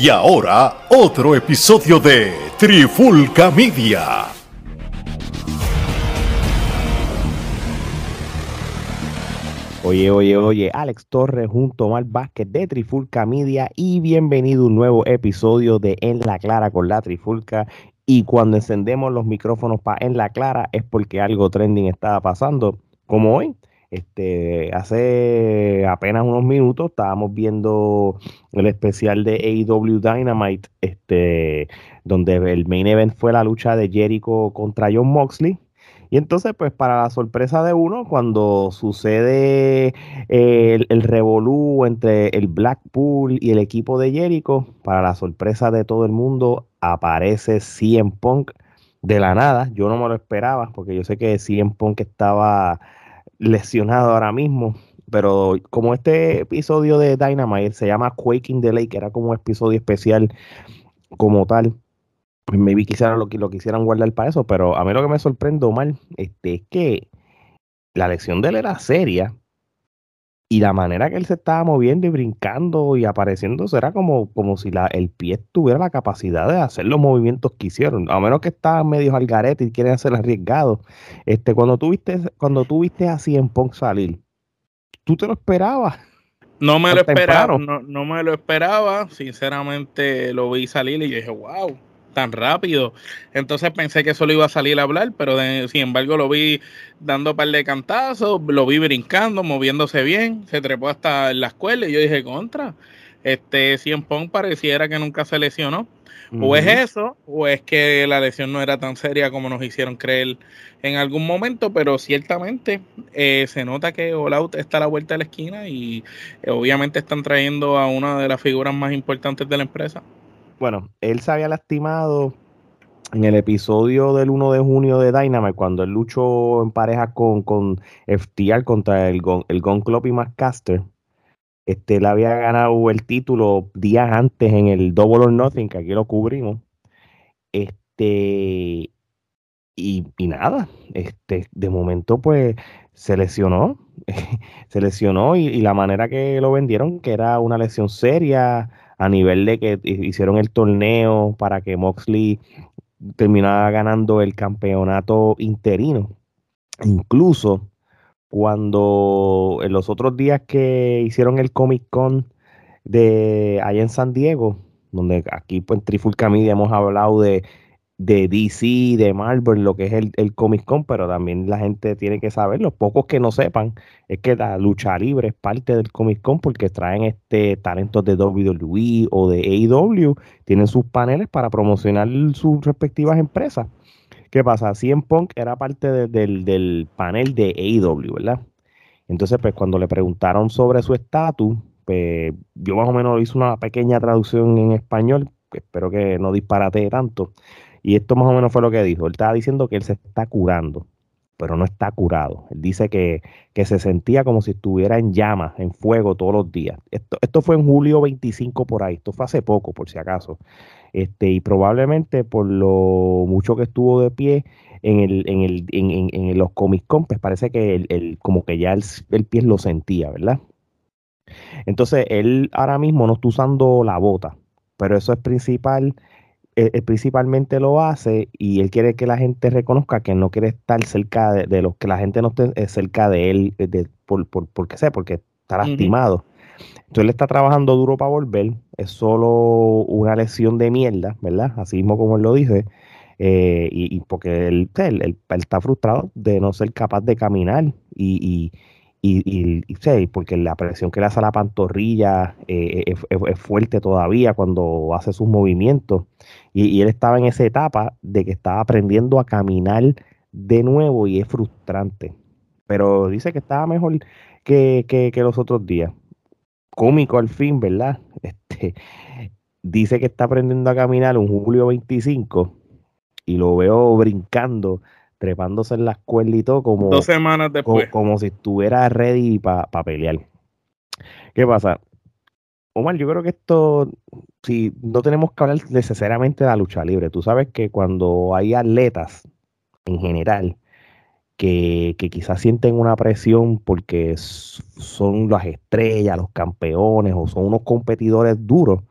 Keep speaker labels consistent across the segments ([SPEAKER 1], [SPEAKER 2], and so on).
[SPEAKER 1] Y ahora, otro episodio de Trifulca Media.
[SPEAKER 2] Oye, oye, oye, Alex Torres junto a Omar Vázquez de Trifulca Media y bienvenido a un nuevo episodio de En la Clara con la Trifulca. Y cuando encendemos los micrófonos para En la Clara es porque algo trending estaba pasando, como hoy. Este, hace apenas unos minutos estábamos viendo el especial de AEW Dynamite, este, donde el main event fue la lucha de Jericho contra John Moxley. Y entonces, pues para la sorpresa de uno, cuando sucede el, el revolú entre el Blackpool y el equipo de Jericho, para la sorpresa de todo el mundo, aparece CM Punk de la nada. Yo no me lo esperaba, porque yo sé que CM Punk estaba lesionado ahora mismo. Pero como este episodio de Dynamite se llama Quaking the Lake, era como un episodio especial como tal, pues maybe quisieran lo, lo quisieran guardar para eso, pero a mí lo que me sorprende mal este, es que la lección de él era seria y la manera que él se estaba moviendo y brincando y apareciendo era como, como si la, el pie tuviera la capacidad de hacer los movimientos que hicieron, a menos que estaban medio al garete y quieren hacer arriesgado. Este, cuando tuviste, cuando tuviste así en Punk salir, ¿tú te lo esperabas?
[SPEAKER 3] No me lo esperaba, no, no me lo esperaba, sinceramente lo vi salir y dije, wow, tan rápido. Entonces pensé que solo iba a salir a hablar, pero sin embargo lo vi dando un par de cantazos, lo vi brincando, moviéndose bien, se trepó hasta la escuela y yo dije, contra, este Cien Pong pareciera que nunca se lesionó. O es eso, o es que la lesión no era tan seria como nos hicieron creer en algún momento, pero ciertamente eh, se nota que All Out está a la vuelta de la esquina y eh, obviamente están trayendo a una de las figuras más importantes de la empresa
[SPEAKER 2] bueno, él se había lastimado en el episodio del 1 de junio de Dynamite, cuando él luchó en pareja con, con FTR contra el, el Gun Club y McCaster. Este, él había ganado el título días antes en el Double or Nothing, que aquí lo cubrimos. Este, y, nada, este, de momento pues se lesionó, se lesionó y, y, la manera que lo vendieron, que era una lesión seria, a nivel de que hicieron el torneo para que Moxley terminara ganando el campeonato interino. Incluso cuando en los otros días que hicieron el Comic Con de allá en San Diego, donde aquí pues, en Trifulca Media hemos hablado de de DC, de Marvel, lo que es el, el Comic Con, pero también la gente tiene que saber, los pocos que no sepan, es que la lucha libre es parte del Comic Con porque traen este talentos de WWE o de AEW, tienen sus paneles para promocionar sus respectivas empresas. ¿Qué pasa? CM Punk era parte del, del panel de AEW, ¿verdad? Entonces, pues cuando le preguntaron sobre su estatus, pues yo más o menos hice una pequeña traducción en español, espero que no disparate tanto. Y esto más o menos fue lo que dijo. Él estaba diciendo que él se está curando, pero no está curado. Él dice que, se sentía como si estuviera en llamas, en fuego todos los días. Esto, esto fue en julio 25 por ahí. Esto fue hace poco, por si acaso. Este, y probablemente por lo mucho que estuvo de pie en, el, en, el, en, en, los Comic Con, pues parece que el, como que ya el, el pie lo sentía, ¿verdad? Entonces, él ahora mismo no está usando la bota, pero eso es principal él, principalmente lo hace y él quiere que la gente reconozca que no quiere estar cerca de, los que la gente no esté eh, cerca de él, eh, de, por, por, por qué sé, porque está lastimado. Entonces él está trabajando duro para volver, es solo una lesión de mierda, ¿verdad? Así mismo como él lo dice, eh, y, porque él, está frustrado de no ser capaz de caminar y, y, y, porque la presión que le hace a la pantorrilla eh, eh, es, fuerte todavía cuando hace sus movimientos. Y, él estaba en esa etapa de que estaba aprendiendo a caminar de nuevo y es frustrante. Pero dice que estaba mejor que, que, que los otros días. Cómico al fin, ¿verdad? Este, dice que está aprendiendo a caminar un julio 25 y lo veo brincando trepándose en la escuela y todo, como,
[SPEAKER 3] Dos semanas después.
[SPEAKER 2] como, si estuviera ready para pelear. ¿Qué pasa? Omar, yo creo que esto, si no tenemos que hablar necesariamente de la lucha libre, tú sabes que cuando hay atletas en general que, que quizás sienten una presión porque son las estrellas, los campeones o son unos competidores duros,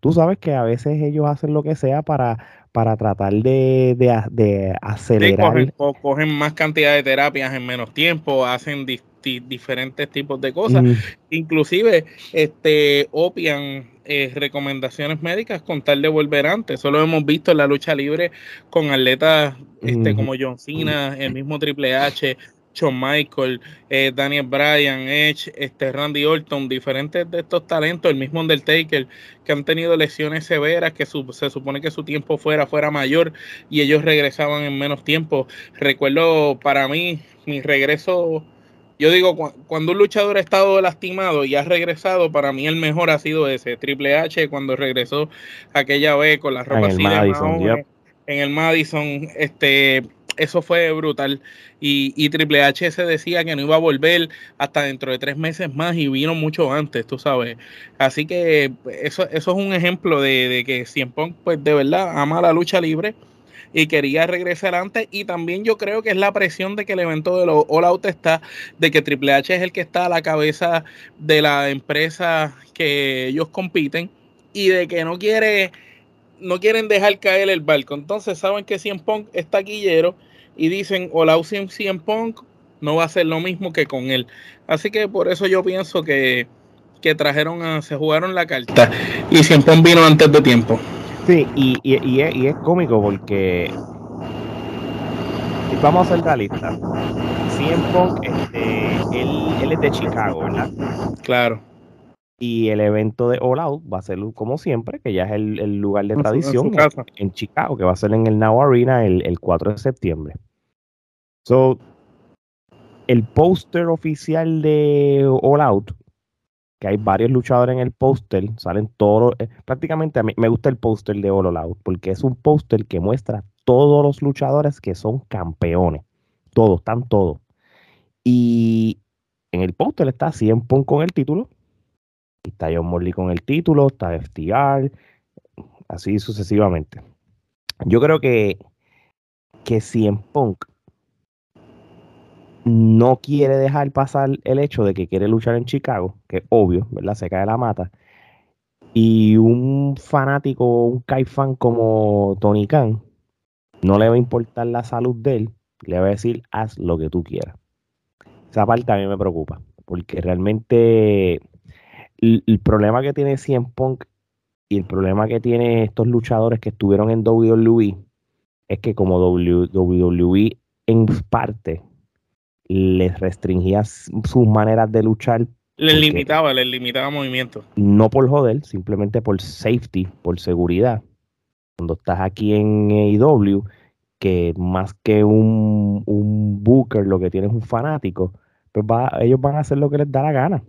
[SPEAKER 2] tú sabes que a veces ellos hacen lo que sea para, para tratar de, de, acelerar.
[SPEAKER 3] cogen, más cantidad de terapias en menos tiempo, hacen diferentes tipos de cosas. Mm. Inclusive, este, opian eh, recomendaciones médicas con tal de volver antes. Eso lo hemos visto en la lucha libre con atletas este, como John Cena, el mismo Triple H, Shawn Michael, eh, Daniel Bryan, Edge, este, Randy Orton, diferentes de estos talentos, el mismo Undertaker, que han tenido lesiones severas, que se supone que su tiempo fuera, fuera mayor y ellos regresaban en menos tiempo. Recuerdo para mí, mi regreso, yo digo, cuando un luchador ha estado lastimado y ha regresado, para mí el mejor ha sido ese, Triple H, cuando regresó aquella vez con la ropa así de en el Madison, este eso fue brutal. Y, Triple H se decía que no iba a volver hasta dentro de tres meses más y vino mucho antes, tú sabes. Así que eso, eso es un ejemplo de, que Cien Punk, pues de verdad, ama la lucha libre y quería regresar antes. Y también yo creo que es la presión de que el evento de los All Out está, de que Triple H es el que está a la cabeza de la empresa que ellos compiten y de que no quiere no quieren dejar caer el barco. Entonces saben que Cien Punk es taquillero y dicen, o la Cien Punk no va a ser lo mismo que con él. Así que por eso yo pienso que, que trajeron a, se jugaron la carta y Cien Punk vino antes de tiempo.
[SPEAKER 2] Sí, y, y, es, cómico porque vamos a hacer la lista. Punk, este, él, él es de Chicago, ¿verdad?
[SPEAKER 3] Claro.
[SPEAKER 2] Y el evento de All Out va a ser como siempre, que ya es el, lugar de tradición en, Chicago, que va a ser en el Now Arena el, 4 de septiembre. So, el póster oficial de All Out, que hay varios luchadores en el póster, salen todos, eh, prácticamente a mí me gusta el póster de All Out, porque es un póster que muestra todos los luchadores que son campeones. Todos, están todos. Y en el póster está 100 Punk con el título, Está John Morley con el título, está FTR, así sucesivamente. Yo creo que, que en Punk no quiere dejar pasar el hecho de que quiere luchar en Chicago, que es obvio, ¿verdad? Se cae la mata. Y un fanático, un Kai-fan como Tony Khan, no le va a importar la salud de él, le va a decir, haz lo que tú quieras. Esa parte a mí me preocupa, porque realmente el, problema que tiene CM Punk y el problema que tiene estos luchadores que estuvieron en WWE es que como WWE en parte les restringía sus maneras de luchar.
[SPEAKER 3] Les limitaba, les limitaba movimiento.
[SPEAKER 2] No por joder, simplemente por safety, por seguridad. Cuando estás aquí en AEW, que más que un, un booker, lo que tienes es un fanático, pues ellos van a hacer lo que les da la gana.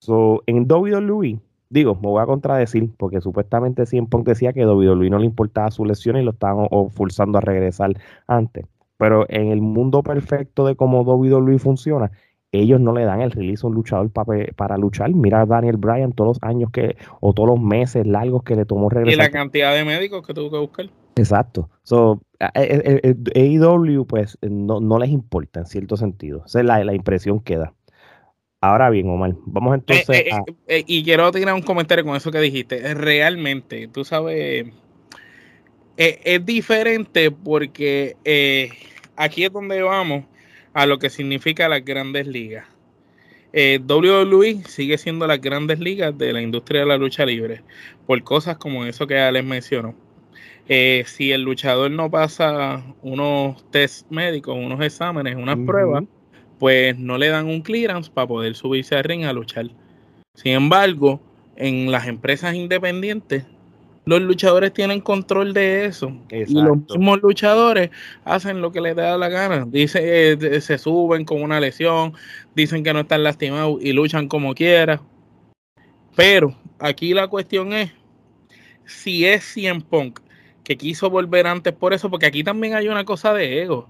[SPEAKER 2] So, en WWE, digo, me voy a contradecir, porque supuestamente siempre decía que WWE no le importaba su lesión y lo estaban forzando a regresar antes. Pero en el mundo perfecto de cómo WWE funciona, ellos no le dan el release a un luchador para, luchar. Mira a Daniel Bryan todos los años que, o todos los meses largos que le tomó regresar.
[SPEAKER 3] Y la cantidad de médicos que tuvo que buscar.
[SPEAKER 2] Exacto. So, AEW, pues, no, no les importa en cierto sentido. Esa es la, la impresión que da. Ahora bien, Omar, vamos entonces
[SPEAKER 3] eh, eh, eh, y quiero tirar un comentario con eso que dijiste. Realmente, tú sabes, es diferente porque aquí es donde vamos a lo que significa las grandes ligas. WWE sigue siendo las grandes ligas de la industria de la lucha libre por cosas como eso que ya les mencionó. si el luchador no pasa unos test médicos, unos exámenes, unas pruebas, pues no le dan un clearance para poder subirse al ring a luchar. Sin embargo, en las empresas independientes, los luchadores tienen control de eso. Y los mismos luchadores hacen lo que les da la gana. Dice, eh, se suben con una lesión, dicen que no están lastimados y luchan como quiera. Pero aquí la cuestión es si es CM Punk que quiso volver antes por eso, porque aquí también hay una cosa de ego.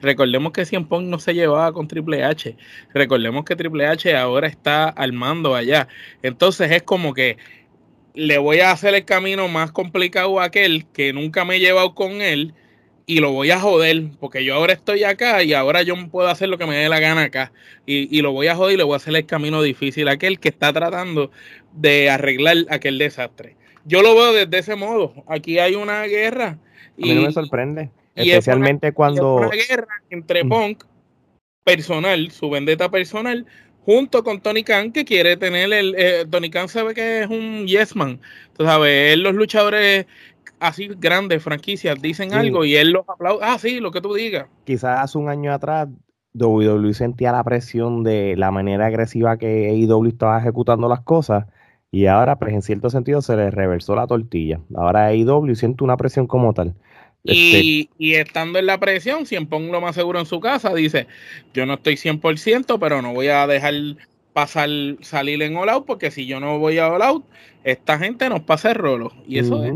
[SPEAKER 3] Recordemos que Cien Pong no se llevaba con Triple H. Recordemos que Triple H ahora está al mando allá. Entonces es como que le voy a hacer el camino más complicado a aquel que nunca me he llevado con él y lo voy a joder porque yo ahora estoy acá y ahora yo puedo hacer lo que me dé la gana acá y, y, lo voy a joder y le voy a hacer el camino difícil a aquel que está tratando de arreglar aquel desastre. yo lo veo desde ese modo. Aquí hay una guerra.
[SPEAKER 2] Y, a mí no me sorprende. Especialmente cuando.
[SPEAKER 3] una guerra entre mm. Punk personal, su vendetta personal, junto con Tony Khan, que quiere tener el. Eh, Tony Khan sabe que es un yes man. Tú sabes, él, los luchadores así grandes, franquicias, dicen algo y él los aplaude. Ah, sí, lo que tú digas.
[SPEAKER 2] Quizás hace un año atrás WWE sentía la presión de la manera agresiva que AEW estaba ejecutando las cosas y ahora, pues en cierto sentido, se le reversó la tortilla. Ahora AEW siente una presión como tal.
[SPEAKER 3] Y, este y, estando en la presión, siempre lo más seguro en su casa, dice, yo no estoy 100%, pero no voy a dejar pasar, salir en all out, porque si yo no voy a all out, esta gente nos pasa el rolo. Y eso es.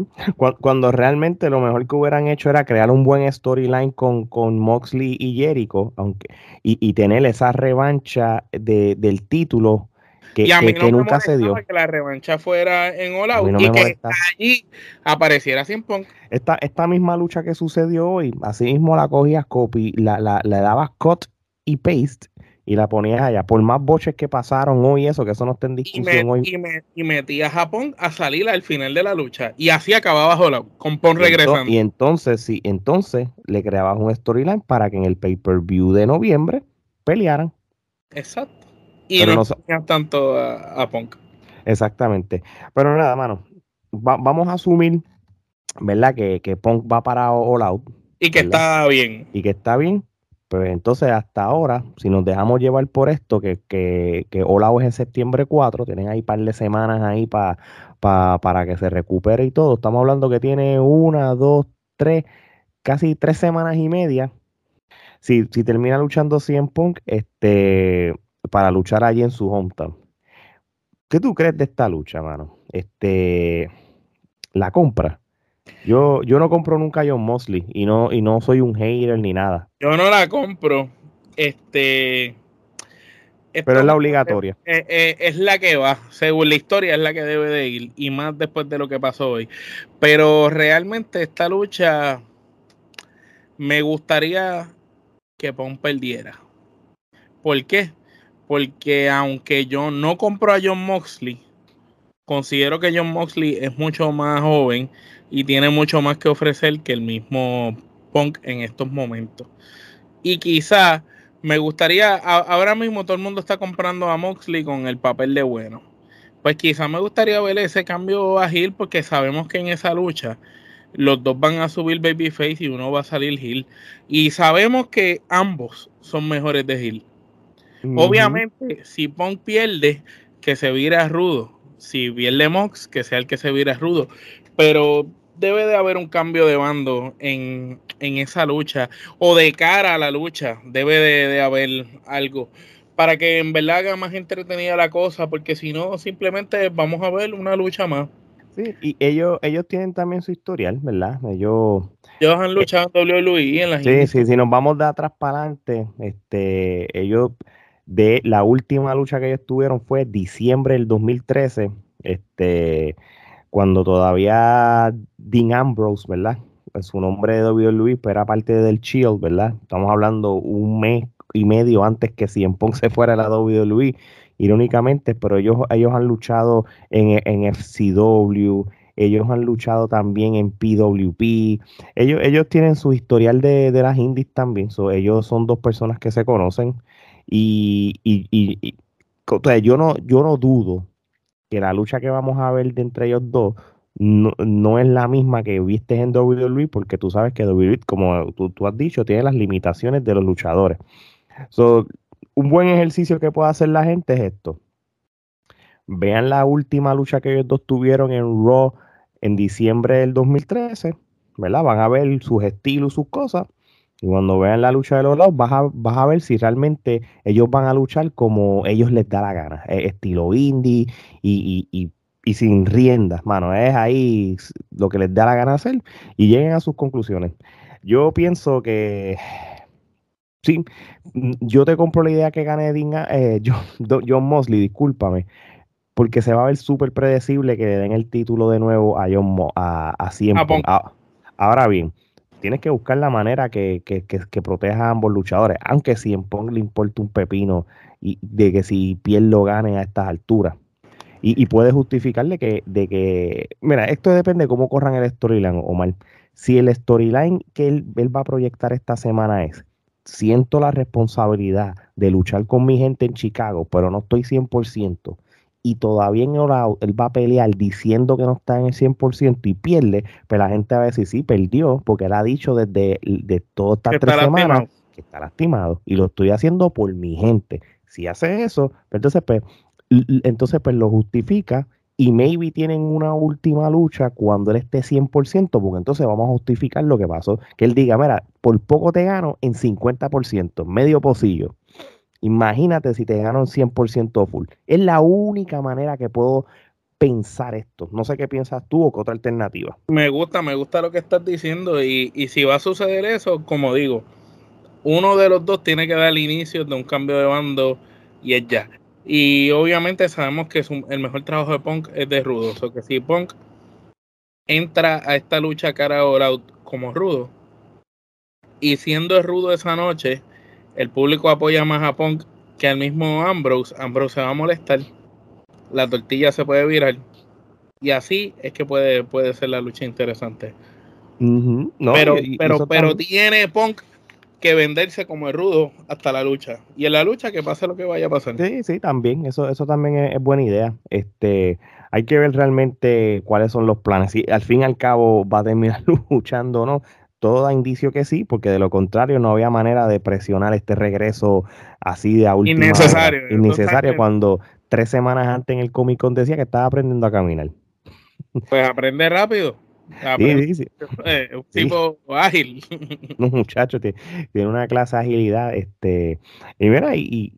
[SPEAKER 2] Cuando realmente lo mejor que hubieran hecho era crear un buen storyline con, con Moxley y Jericho, aunque, y, y tener esa revancha de, del título que, y a mí no nunca se dio.
[SPEAKER 3] Que la revancha fuera en All Out y que allí apareciera sin Punk.
[SPEAKER 2] Esta, esta misma lucha que sucedió hoy, así mismo la cogías copy, la, la, le dabas cut y paste y la ponías allá. Por más boches que pasaron hoy, eso, que eso no está en discusión hoy.
[SPEAKER 3] Y, me, y metía a Japón a salir al final de la lucha. Y así acababa All con Punk regresando.
[SPEAKER 2] y entonces, sí, entonces le creabas un storyline para que en el pay-per-view de noviembre pelearan.
[SPEAKER 3] Exacto. Y no, no tanto a, Punk.
[SPEAKER 2] Exactamente. Pero nada, mano. vamos a asumir, ¿verdad? Que, que Punk va para All Out.
[SPEAKER 3] Y que está bien.
[SPEAKER 2] Y que está bien. Pues entonces, hasta ahora, si nos dejamos llevar por esto, que, que, que All Out es en septiembre 4, tienen ahí un par de semanas ahí para para que se recupere y todo. Estamos hablando que tiene una, dos, tres, casi tres semanas y media. Si, si termina luchando 100 Punk, este, para luchar allí en su hometown. ¿Qué tú crees de esta lucha, mano? Este, la compra. Yo, yo no compro nunca a John Mosley y no, y no soy un hater ni nada.
[SPEAKER 3] Yo no la compro. Este.
[SPEAKER 2] Pero es la obligatoria.
[SPEAKER 3] Es, es, la que va, según la historia, es la que debe de ir, y más después de lo que pasó hoy. Pero realmente esta lucha me gustaría que Pon perdiera. ¿Por qué? Porque aunque yo no compro a John Moxley, considero que John Moxley es mucho más joven y tiene mucho más que ofrecer que el mismo Punk en estos momentos. Y quizá me gustaría, ahora mismo todo el mundo está comprando a Moxley con el papel de bueno. Pues quizá me gustaría ver ese cambio a Hill porque sabemos que en esa lucha los dos van a subir Babyface y uno va a salir Hill. Y sabemos que ambos son mejores de Hill. Obviamente, si Punk pierde, que se vira rudo. Si pierde Mox, que sea el que se vira rudo. Pero debe de haber un cambio de bando en, esa lucha. O de cara a la lucha, debe de, haber algo. Para que en verdad haga más entretenida la cosa. Porque si no, simplemente vamos a ver una lucha más.
[SPEAKER 2] Sí, y ellos, ellos tienen también su historial, ¿verdad? Ellos,
[SPEAKER 3] ellos han luchado en WWE en la
[SPEAKER 2] Sí, sí, si nos vamos de atrás para adelante, este, ellos de la última lucha que ellos tuvieron fue diciembre del 2013, este, cuando todavía Dean Ambrose, ¿verdad? Pues su nombre de WWE pero era parte del Shield, ¿verdad? Estamos hablando un mes y medio antes que CM Punk se fuera la WWE, irónicamente, pero ellos, ellos han luchado en, en FCW, ellos han luchado también en PWP, ellos, ellos tienen su historial de, de las indies también, ellos son dos personas que se conocen, y, y, y, yo, no, yo no dudo que la lucha que vamos a ver de entre ellos dos no, es la misma que viste en WWE, porque tú sabes que WWE, como tú, tú has dicho, tiene las limitaciones de los luchadores. un buen ejercicio que puede hacer la gente es esto. Vean la última lucha que ellos dos tuvieron en Raw en diciembre del 2013, ¿verdad? Van a ver sus estilos, sus cosas. Y cuando vean la lucha de los lados, vas a, vas a ver si realmente ellos van a luchar como ellos les da la gana. Eh, estilo indie y, y, y, sin riendas, mano. Es ahí lo que les da la gana hacer y lleguen a sus conclusiones. Yo pienso que sí, yo te compro la idea que gane eh, John, John, Mosley, discúlpame, porque se va a ver súper predecible que le den el título de nuevo a John a, a, ahora bien, tienes que buscar la manera que, proteja a ambos luchadores, aunque si en Pong le importa un pepino y de que si piel lo gane a estas alturas. Y, puede justificarle que, de que, mira, esto depende de cómo corran el storyline, Omar. Si el storyline que él, él va a proyectar esta semana es, siento la responsabilidad de luchar con mi gente en Chicago, pero no estoy 100%, y todavía en Orao él va a pelear diciendo que no está en el 100% y pierde, pero pues la gente va a decir, sí, perdió, porque él ha dicho desde de todas estas tres semanas que está lastimado y lo estoy haciendo por mi gente. Si hace eso, pues entonces pues, entonces pues lo justifica y maybe tienen una última lucha cuando él esté 100%, porque entonces vamos a justificar lo que pasó. Que él diga, mira, por poco te gano en 50%, medio pocillo. Imagínate si te gano en 100% full. Es la única manera que puedo pensar esto. No sé qué piensas tú o qué otra alternativa.
[SPEAKER 3] Me gusta, me gusta lo que estás diciendo y, y si va a suceder eso, como digo, uno de los dos tiene que dar el inicio de un cambio de bando y es ya. Y obviamente sabemos que el mejor trabajo de Punk es de Rudo. O sea que si Punk entra a esta lucha cara a como Rudo, y siendo Rudo esa noche, el público apoya más a Punk que al mismo Ambrose, Ambrose se va a molestar, la tortilla se puede virar. Y así es que puede, puede ser la lucha interesante. pero pero, pero tiene Punk que venderse como el rudo hasta la lucha. Y en la lucha que pase lo que vaya a pasar.
[SPEAKER 2] Sí, sí, también. Eso, eso también es, buena idea. Este, hay que ver realmente cuáles son los planes. Si al fin y al cabo va a terminar luchando o no. Todo da indicio que sí, porque de lo contrario no había manera de presionar este regreso así de a última
[SPEAKER 3] Innecesario.
[SPEAKER 2] Innecesario cuando tres semanas antes en el Comic Con decía que estaba aprendiendo a caminar.
[SPEAKER 3] Pues aprende rápido. Sí, sí, eh, un tipo ágil.
[SPEAKER 2] Un muchacho tiene, una clase de agilidad. Este, y mira, y,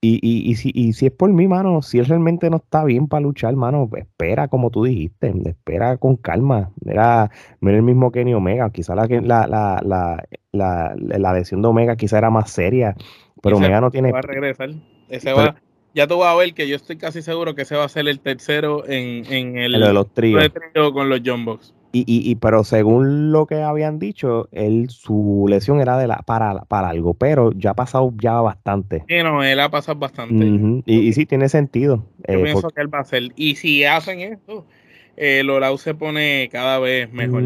[SPEAKER 2] y, y, si, y si es por mí, mano, si él realmente no está bien para luchar, mano, espera, como tú dijiste, espera con calma. Mira, mira el mismo Kenny Omega, quizá la, la, la, la, la, lesión de Omega quizá era más seria, pero Omega no tiene...
[SPEAKER 3] Va a regresar, ese va ya tú vas a ver que yo estoy casi seguro que ese va a ser el tercero en, en el,
[SPEAKER 2] de los tríos.
[SPEAKER 3] con los John Box.
[SPEAKER 2] Y, y, pero según lo que habían dicho, él su lesión era de la para, para algo, pero ya ha pasado ya bastante.
[SPEAKER 3] Sí, no, él ha pasado bastante.
[SPEAKER 2] y, sí, tiene sentido.
[SPEAKER 3] Yo eh, pienso que él va a hacer. Y si hacen esto, el Olau se pone cada vez mejor.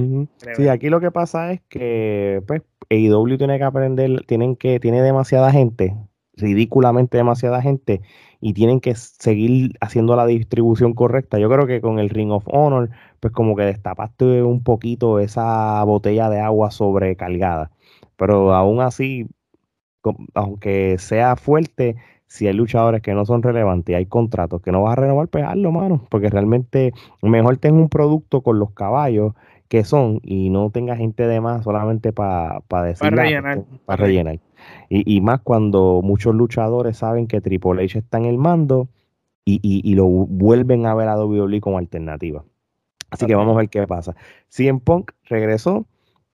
[SPEAKER 2] Sí, aquí lo que pasa es que pues AEW tiene que aprender, tienen que, tiene demasiada gente, ridículamente demasiada gente, y tienen que seguir haciendo la distribución correcta. Yo creo que con el Ring of Honor pues como que destapaste un poquito esa botella de agua sobrecargada. Pero aún así, aunque sea fuerte, si hay luchadores que no son relevantes y hay contratos que no vas a renovar, pues hazlo, mano. Porque realmente mejor tenga un producto con los caballos que son y no tenga gente de más solamente para decir.
[SPEAKER 3] Para rellenar.
[SPEAKER 2] Para rellenar. Y, y, más cuando muchos luchadores saben que Triple H está en el mando y, y, y lo vuelven a ver a WWE como alternativa. Así que vamos a ver qué pasa. Si en Punk regresó,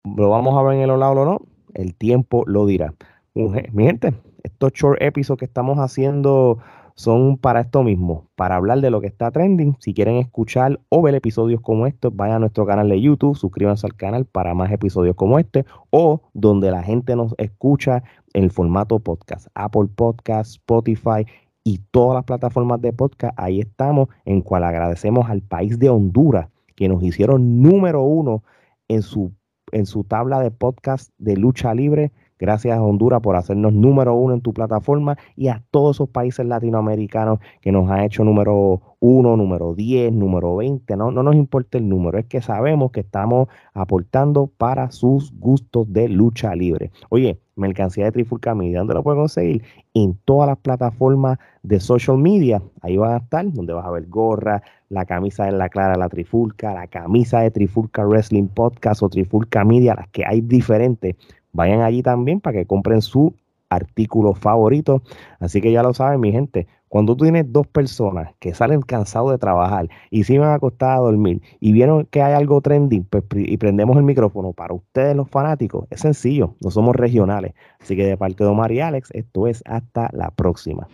[SPEAKER 2] lo vamos a ver en el lado o no, el tiempo lo dirá. Mi gente, estos short episodios que estamos haciendo son para esto mismo, para hablar de lo que está trending. Si quieren escuchar o ver episodios como estos, vayan a nuestro canal de YouTube, suscríbanse al canal para más episodios como este o donde la gente nos escucha en formato podcast, Apple Podcast, Spotify y todas las plataformas de podcast. Ahí estamos, en cual agradecemos al país de Honduras que nos hicieron número uno en su, en su tabla de podcast de lucha libre. Gracias Honduras por hacernos número uno en tu plataforma y a todos esos países latinoamericanos que nos ha hecho número uno, número 10, número 20. No, no nos importa el número, es que sabemos que estamos aportando para sus gustos de lucha libre. Oye, mercancía de Trifulca Media, ¿dónde lo puedes conseguir? En todas las plataformas de social media. Ahí van a estar, donde vas a ver gorra, la camisa de la Clara la Trifulca, la camisa de Trifulca Wrestling Podcast o Trifulca Media, las que hay diferentes. Vayan allí también para que compren su artículo favorito. Así que ya lo saben, mi gente. Cuando tú tienes dos personas que salen cansados de trabajar y se van a acostar a dormir y vieron que hay algo trending pues, y prendemos el micrófono para ustedes los fanáticos, es sencillo, no somos regionales. Así que de parte de Omar y Alex, esto es hasta la próxima.